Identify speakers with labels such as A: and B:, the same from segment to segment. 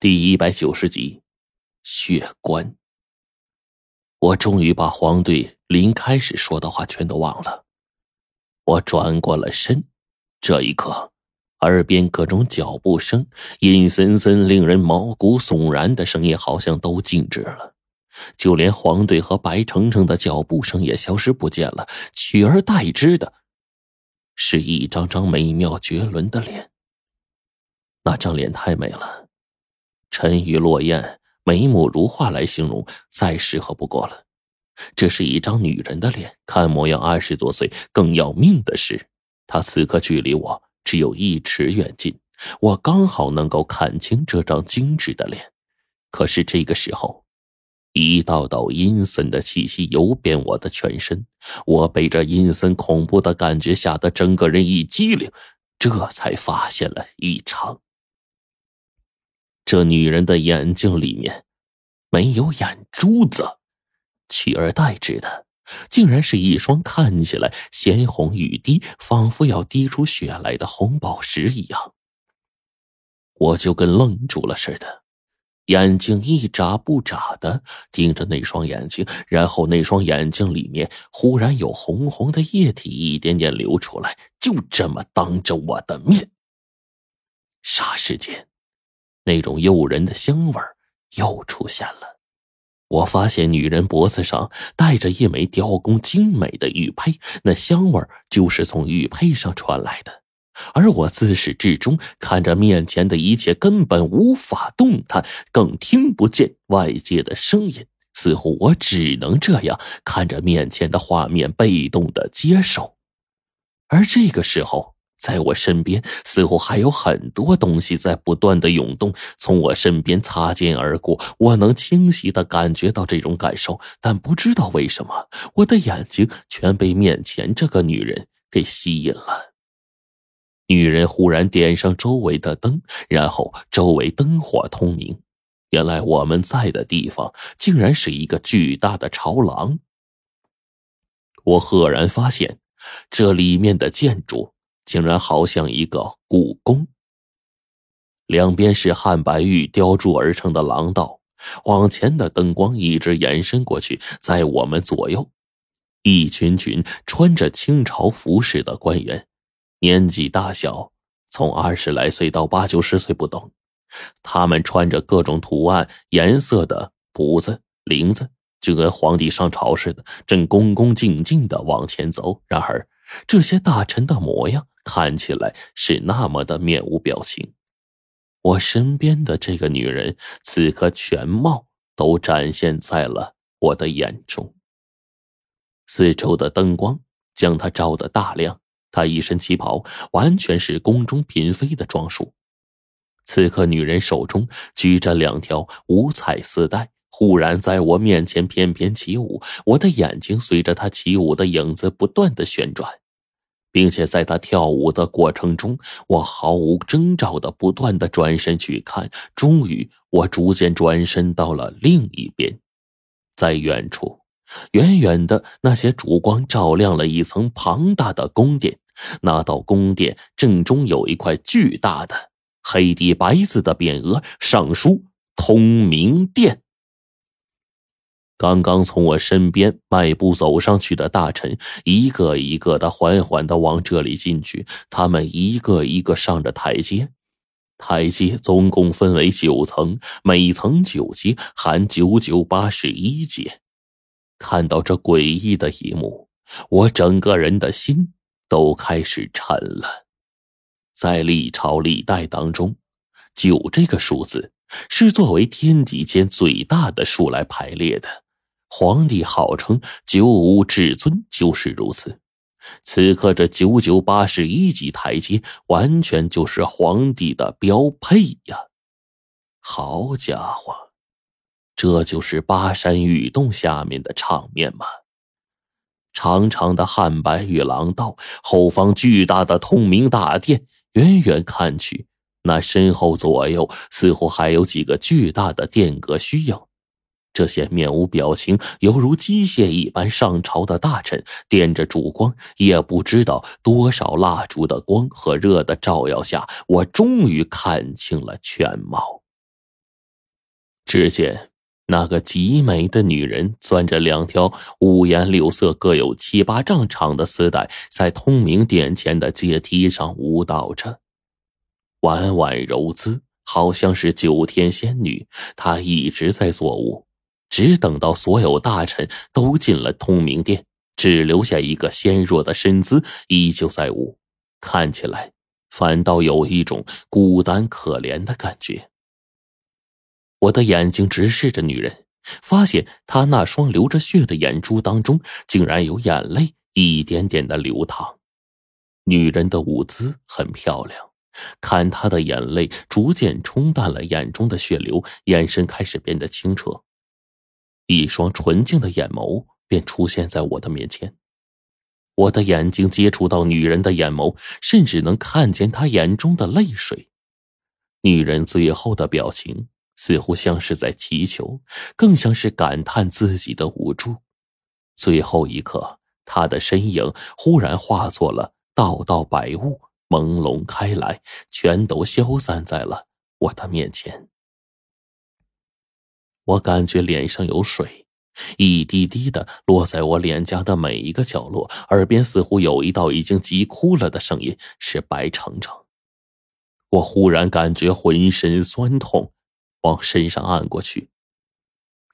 A: 第一百九十集，血棺。我终于把黄队临开始说的话全都忘了。我转过了身，这一刻，耳边各种脚步声、阴森森、令人毛骨悚然的声音好像都静止了，就连黄队和白程程的脚步声也消失不见了，取而代之的，是一张张美妙绝伦的脸。那张脸太美了。沉鱼落雁、眉目如画来形容再适合不过了。这是一张女人的脸，看模样二十多岁。更要命的是，她此刻距离我只有一尺远近，我刚好能够看清这张精致的脸。可是这个时候，一道道阴森的气息游遍我的全身，我被这阴森恐怖的感觉吓得整个人一激灵，这才发现了异常。这女人的眼睛里面没有眼珠子，取而代之的竟然是一双看起来鲜红欲滴，仿佛要滴出血来的红宝石一样。我就跟愣住了似的，眼睛一眨不眨的盯着那双眼睛，然后那双眼睛里面忽然有红红的液体一点点流出来，就这么当着我的面。霎时间。那种诱人的香味又出现了。我发现女人脖子上戴着一枚雕工精美的玉佩，那香味就是从玉佩上传来的。而我自始至终看着面前的一切，根本无法动弹，更听不见外界的声音，似乎我只能这样看着面前的画面，被动的接受。而这个时候。在我身边，似乎还有很多东西在不断的涌动，从我身边擦肩而过。我能清晰的感觉到这种感受，但不知道为什么，我的眼睛全被面前这个女人给吸引了。女人忽然点上周围的灯，然后周围灯火通明。原来我们在的地方，竟然是一个巨大的朝廊。我赫然发现，这里面的建筑。竟然好像一个故宫。两边是汉白玉雕铸而成的廊道，往前的灯光一直延伸过去，在我们左右，一群群穿着清朝服饰的官员，年纪大小从二十来岁到八九十岁不等，他们穿着各种图案、颜色的补子、绫子，就跟皇帝上朝似的，正恭恭敬敬的往前走。然而，这些大臣的模样。看起来是那么的面无表情。我身边的这个女人，此刻全貌都展现在了我的眼中。四周的灯光将她照得大亮，她一身旗袍，完全是宫中嫔妃的装束。此刻，女人手中举着两条五彩丝带，忽然在我面前翩翩起舞。我的眼睛随着他起舞的影子不断的旋转。并且在他跳舞的过程中，我毫无征兆的不断的转身去看。终于，我逐渐转身到了另一边，在远处，远远的那些烛光照亮了一层庞大的宫殿。那道宫殿正中有一块巨大的黑底白字的匾额，上书“通明殿”。刚刚从我身边迈步走上去的大臣，一个一个的缓缓的往这里进去。他们一个一个上着台阶，台阶总共分为九层，每层九阶，含九九八十一阶。看到这诡异的一幕，我整个人的心都开始沉了。在历朝历代当中，九这个数字是作为天地间最大的数来排列的。皇帝号称九五至尊，就是如此。此刻这九九八十一级台阶，完全就是皇帝的标配呀！好家伙，这就是巴山玉洞下面的场面吗？长长的汉白玉廊道，后方巨大的通明大殿，远远看去，那身后左右似乎还有几个巨大的殿阁虚影。这些面无表情、犹如机械一般上朝的大臣，点着烛光，也不知道多少蜡烛的光和热的照耀下，我终于看清了全貌。只见那个极美的女人攥着两条五颜六色、各有七八丈长的丝带，在通明殿前的阶梯上舞蹈着，婉婉柔姿，好像是九天仙女。她一直在作舞，只等到所有大臣都进了通明殿，只留下一个纤弱的身姿依旧在舞，看起来反倒有一种孤单可怜的感觉。我的眼睛直视着女人，发现她那双流着血的眼珠当中，竟然有眼泪一点点的流淌。女人的舞姿很漂亮，看她的眼泪逐渐冲淡了眼中的血流，眼神开始变得清澈，一双纯净的眼眸便出现在我的面前。我的眼睛接触到女人的眼眸，甚至能看见她眼中的泪水。女人最后的表情。似乎像是在祈求，更像是感叹自己的无助。最后一刻，他的身影忽然化作了道道白雾，朦胧开来，全都消散在了我的面前。我感觉脸上有水，一滴滴的落在我脸颊的每一个角落，耳边似乎有一道已经急哭了的声音，是白程程。我忽然感觉浑身酸痛。往身上按过去，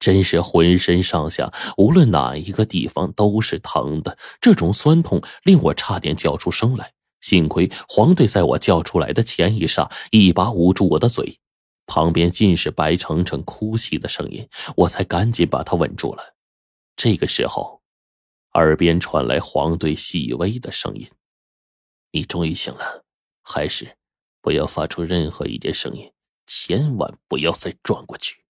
A: 真是浑身上下无论哪一个地方都是疼的。这种酸痛令我差点叫出声来。幸亏黄队在我叫出来的前一刹，一把捂住我的嘴。旁边尽是白程程哭泣的声音，我才赶紧把他稳住了。这个时候，耳边传来黄队细微的声音：“你终于醒了，还是不要发出任何一点声音。”千万不要再转过去。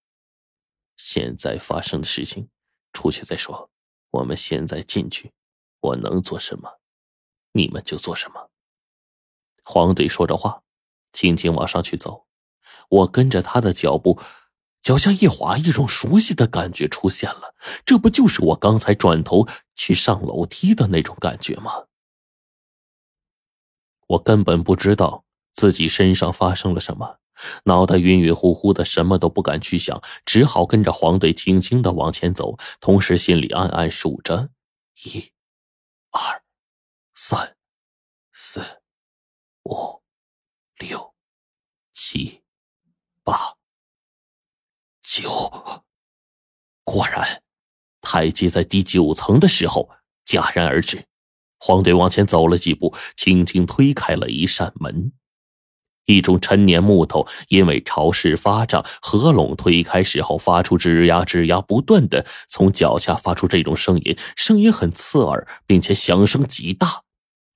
A: 现在发生的事情，出去再说。我们现在进去，我能做什么，你们就做什么。黄队说着话，轻轻往上去走。我跟着他的脚步，脚下一滑，一种熟悉的感觉出现了。这不就是我刚才转头去上楼梯的那种感觉吗？我根本不知道自己身上发生了什么。脑袋晕晕乎乎的，什么都不敢去想，只好跟着黄队轻轻的往前走，同时心里暗暗数着：一、二、三、四、五、六、七、八、九。果然，台阶在第九层的时候戛然而止。黄队往前走了几步，轻轻推开了一扇门。一种陈年木头因为潮湿发胀，合拢推开时候发出吱呀吱呀不断的从脚下发出这种声音，声音很刺耳，并且响声极大。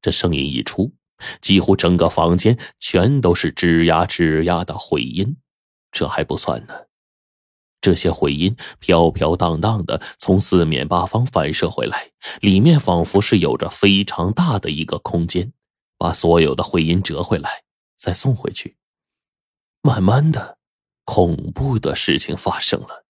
A: 这声音一出，几乎整个房间全都是吱呀吱呀的回音。这还不算呢，这些回音飘飘荡荡的从四面八方反射回来，里面仿佛是有着非常大的一个空间，把所有的回音折回来。再送回去。慢慢的，恐怖的事情发生了。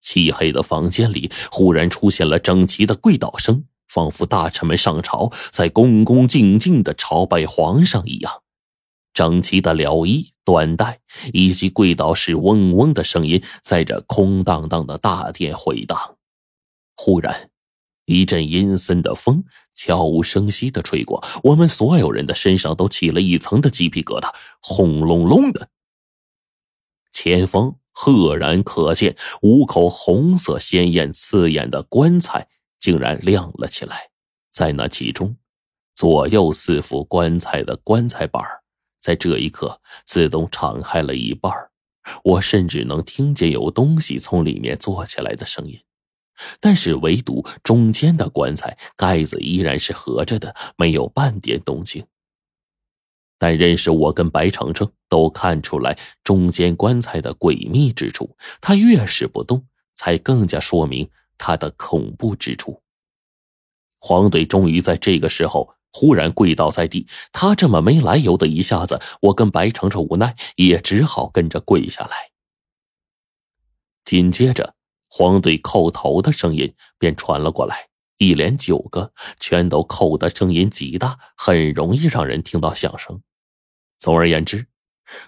A: 漆黑的房间里忽然出现了整齐的跪倒声，仿佛大臣们上朝，在恭恭敬敬的朝拜皇上一样。整齐的撩衣、缎带以及跪倒时嗡嗡的声音，在这空荡荡的大殿回荡。忽然。一阵阴森的风悄无声息的吹过，我们所有人的身上都起了一层的鸡皮疙瘩，轰隆隆的。前方赫然可见五口红色鲜艳刺眼的棺材，竟然亮了起来。在那其中，左右四副棺材的棺材板在这一刻自动敞开了一半我甚至能听见有东西从里面坐起来的声音。但是，唯独中间的棺材盖子依然是合着的，没有半点动静。但认识我跟白程程都看出来中间棺材的诡秘之处，他越是不动，才更加说明他的恐怖之处。黄队终于在这个时候忽然跪倒在地，他这么没来由的一下子，我跟白程程无奈也只好跟着跪下来。紧接着。黄队叩头的声音便传了过来，一连九个，全都叩的声音极大，很容易让人听到响声。总而言之，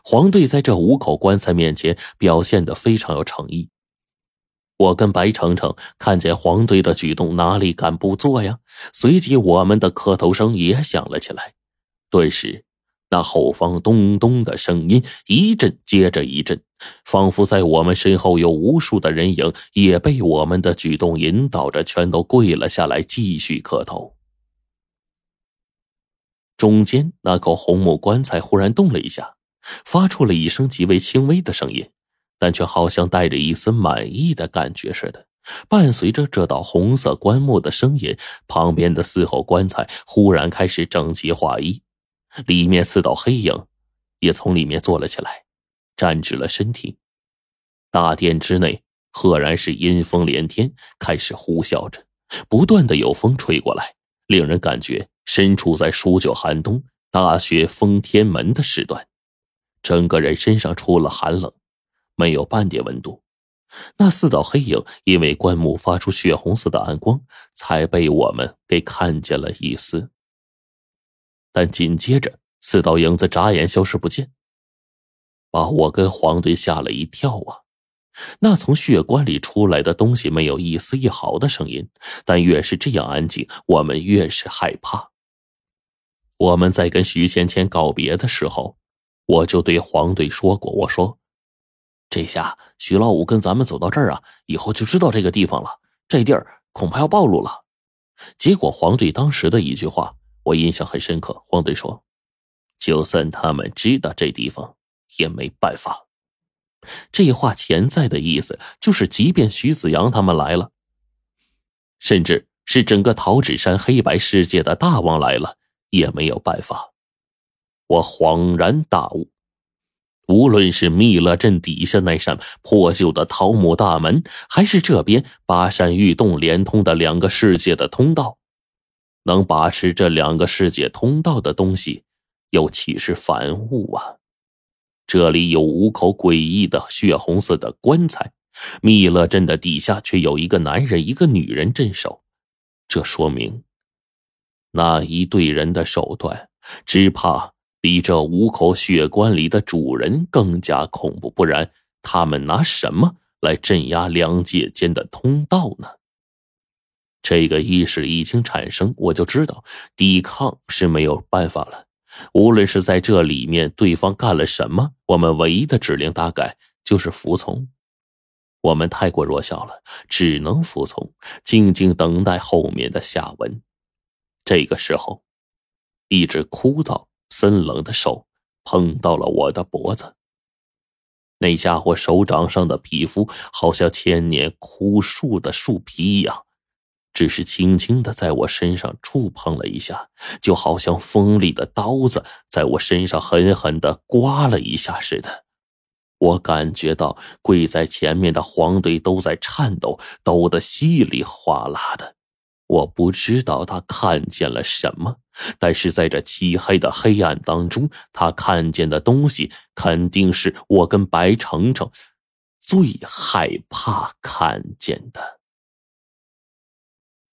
A: 黄队在这五口棺材面前表现的非常有诚意。我跟白程程看见黄队的举动，哪里敢不做呀？随即，我们的磕头声也响了起来。顿时，那后方咚咚的声音一阵接着一阵，仿佛在我们身后有无数的人影也被我们的举动引导着，全都跪了下来，继续磕头。中间那口红木棺材忽然动了一下，发出了一声极为轻微的声音。但却好像带着一丝满意的感觉似的。伴随着这道红色棺木的声音，旁边的四口棺材忽然开始整齐划一，里面四道黑影也从里面坐了起来，站直了身体。大殿之内赫然是阴风连天，开始呼啸着，不断的有风吹过来，令人感觉身处在数九寒冬、大雪封天门的时段，整个人身上出了寒冷。没有半点温度，那四道黑影因为棺木发出血红色的暗光，才被我们给看见了一丝。但紧接着，四道影子眨眼消失不见，把我跟黄队吓了一跳啊！那从血棺里出来的东西没有一丝一毫的声音，但越是这样安静，我们越是害怕。我们在跟徐芊芊告别的时候，我就对黄队说过，我说。这下徐老五跟咱们走到这儿啊，以后就知道这个地方了。这地儿恐怕要暴露了。结果黄队当时的一句话，我印象很深刻。黄队说：“就算他们知道这地方，也没办法。”这话潜在的意思就是，即便徐子阳他们来了，甚至是整个桃纸山黑白世界的大王来了，也没有办法。我恍然大悟。无论是密勒镇底下那扇破旧的桃木大门，还是这边巴山玉洞连通的两个世界的通道，能把持这两个世界通道的东西，又岂是凡物啊？这里有五口诡异的血红色的棺材，密勒镇的底下却有一个男人、一个女人镇守，这说明那一队人的手段，只怕……比这五口血棺里的主人更加恐怖，不然他们拿什么来镇压两界间的通道呢？这个意识已经产生，我就知道抵抗是没有办法了。无论是在这里面对方干了什么，我们唯一的指令大概就是服从。我们太过弱小了，只能服从，静静等待后面的下文。这个时候，一直枯燥。森冷的手碰到了我的脖子，那家伙手掌上的皮肤好像千年枯树的树皮一样，只是轻轻的在我身上触碰了一下，就好像锋利的刀子在我身上狠狠的刮了一下似的。我感觉到跪在前面的黄队都在颤抖，抖得稀里哗啦的。我不知道他看见了什么，但是在这漆黑的黑暗当中，他看见的东西肯定是我跟白程程最害怕看见的。